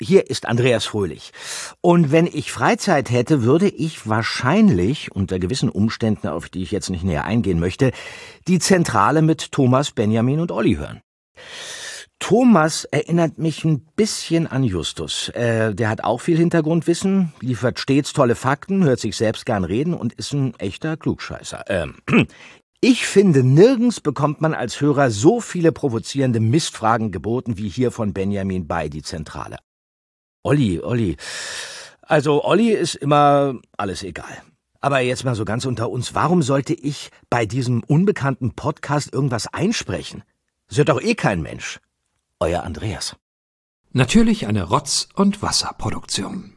Hier ist Andreas Fröhlich. Und wenn ich Freizeit hätte, würde ich wahrscheinlich, unter gewissen Umständen, auf die ich jetzt nicht näher eingehen möchte, die Zentrale mit Thomas, Benjamin und Olli hören. Thomas erinnert mich ein bisschen an Justus. Äh, der hat auch viel Hintergrundwissen, liefert stets tolle Fakten, hört sich selbst gern reden und ist ein echter Klugscheißer. Ähm, ich finde, nirgends bekommt man als Hörer so viele provozierende Mistfragen geboten wie hier von Benjamin bei die Zentrale. Olli, Olli. Also Olli ist immer alles egal. Aber jetzt mal so ganz unter uns, warum sollte ich bei diesem unbekannten Podcast irgendwas einsprechen? Das hört doch eh kein Mensch. Euer Andreas. Natürlich eine Rotz- und Wasserproduktion.